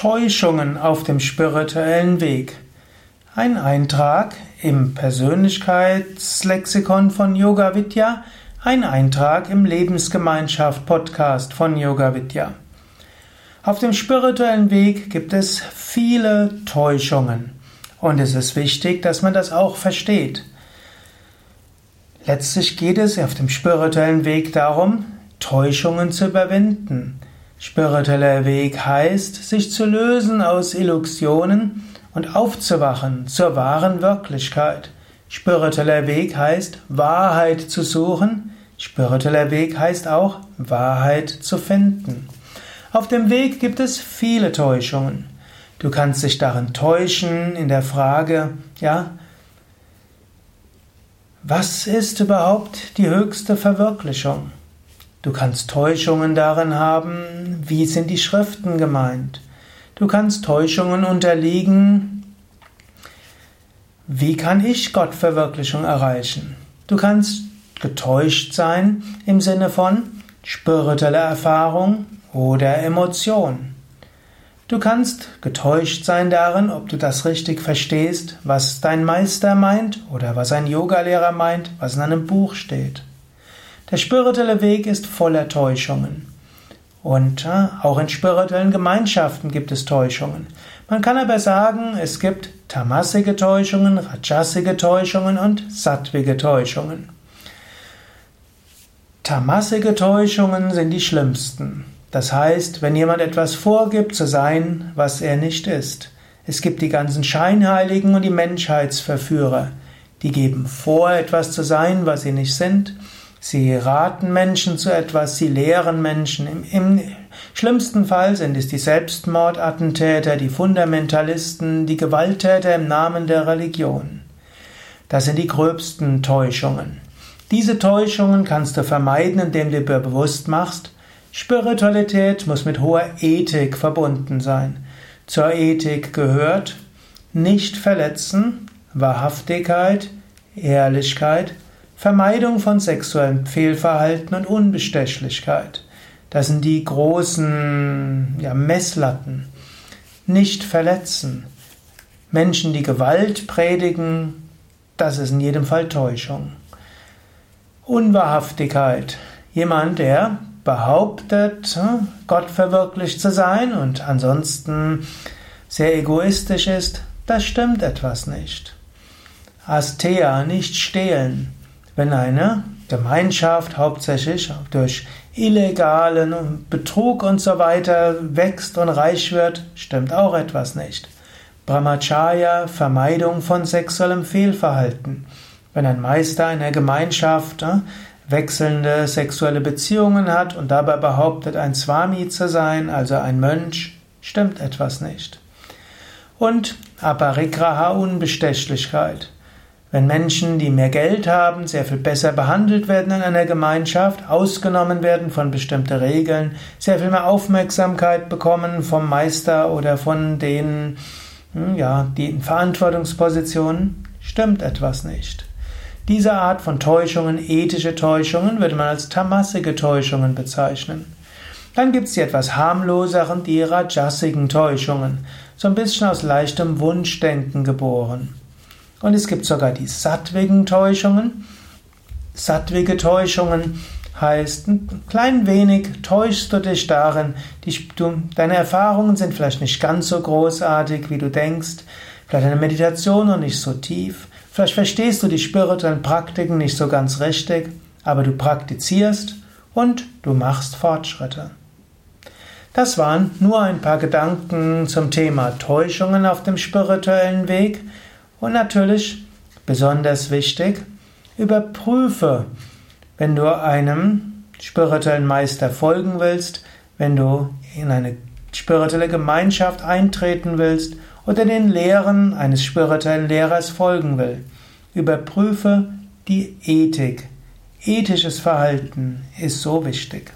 Täuschungen auf dem spirituellen Weg. Ein Eintrag im Persönlichkeitslexikon von Yoga Vidya, ein Eintrag im Lebensgemeinschaft Podcast von Yoga Vidya. Auf dem spirituellen Weg gibt es viele Täuschungen und es ist wichtig, dass man das auch versteht. Letztlich geht es auf dem spirituellen Weg darum, Täuschungen zu überwinden. Spiritueller Weg heißt, sich zu lösen aus Illusionen und aufzuwachen zur wahren Wirklichkeit. Spiritueller Weg heißt, Wahrheit zu suchen. Spiritueller Weg heißt auch, Wahrheit zu finden. Auf dem Weg gibt es viele Täuschungen. Du kannst dich darin täuschen in der Frage, ja, was ist überhaupt die höchste Verwirklichung? Du kannst Täuschungen darin haben, wie sind die Schriften gemeint. Du kannst Täuschungen unterliegen, wie kann ich Gottverwirklichung erreichen. Du kannst getäuscht sein im Sinne von spirituelle Erfahrung oder Emotion. Du kannst getäuscht sein darin, ob du das richtig verstehst, was dein Meister meint oder was ein Yogalehrer meint, was in einem Buch steht. Der spirituelle Weg ist voller Täuschungen. Und äh, auch in spirituellen Gemeinschaften gibt es Täuschungen. Man kann aber sagen, es gibt tamasige Täuschungen, rajasige Täuschungen und sattwige Täuschungen. Tamasige Täuschungen sind die schlimmsten. Das heißt, wenn jemand etwas vorgibt zu sein, was er nicht ist. Es gibt die ganzen Scheinheiligen und die Menschheitsverführer. Die geben vor, etwas zu sein, was sie nicht sind. Sie raten Menschen zu etwas, sie lehren Menschen. Im, Im, schlimmsten Fall sind es die Selbstmordattentäter, die Fundamentalisten, die Gewalttäter im Namen der Religion. Das sind die gröbsten Täuschungen. Diese Täuschungen kannst du vermeiden, indem du dir bewusst machst, Spiritualität muss mit hoher Ethik verbunden sein. Zur Ethik gehört nicht verletzen, Wahrhaftigkeit, Ehrlichkeit, Vermeidung von sexuellem Fehlverhalten und Unbestechlichkeit. Das sind die großen ja, Messlatten. Nicht verletzen. Menschen, die Gewalt predigen, das ist in jedem Fall Täuschung. Unwahrhaftigkeit. Jemand, der behauptet, Gott verwirklicht zu sein und ansonsten sehr egoistisch ist, das stimmt etwas nicht. Astea, nicht stehlen. Wenn eine Gemeinschaft hauptsächlich durch illegalen Betrug und so weiter wächst und reich wird, stimmt auch etwas nicht. Brahmacharya, Vermeidung von sexuellem Fehlverhalten. Wenn ein Meister einer Gemeinschaft äh, wechselnde sexuelle Beziehungen hat und dabei behauptet, ein Swami zu sein, also ein Mönch, stimmt etwas nicht. Und Aparigraha Unbestechlichkeit. Wenn Menschen, die mehr Geld haben, sehr viel besser behandelt werden in einer Gemeinschaft, ausgenommen werden von bestimmten Regeln, sehr viel mehr Aufmerksamkeit bekommen vom Meister oder von denen, hm, ja, die in Verantwortungspositionen, stimmt etwas nicht. Diese Art von Täuschungen, ethische Täuschungen, würde man als tamassige Täuschungen bezeichnen. Dann gibt es die etwas harmloseren, die rajasigen Täuschungen, so ein bisschen aus leichtem Wunschdenken geboren. Und es gibt sogar die sattwigen Täuschungen. Sattwige Täuschungen heißt, ein klein wenig täuschst du dich darin, die, du, deine Erfahrungen sind vielleicht nicht ganz so großartig, wie du denkst, vielleicht deine Meditation noch nicht so tief, vielleicht verstehst du die spirituellen Praktiken nicht so ganz richtig, aber du praktizierst und du machst Fortschritte. Das waren nur ein paar Gedanken zum Thema Täuschungen auf dem spirituellen Weg. Und natürlich, besonders wichtig, überprüfe, wenn du einem spirituellen Meister folgen willst, wenn du in eine spirituelle Gemeinschaft eintreten willst oder den Lehren eines spirituellen Lehrers folgen will. Überprüfe die Ethik. Ethisches Verhalten ist so wichtig.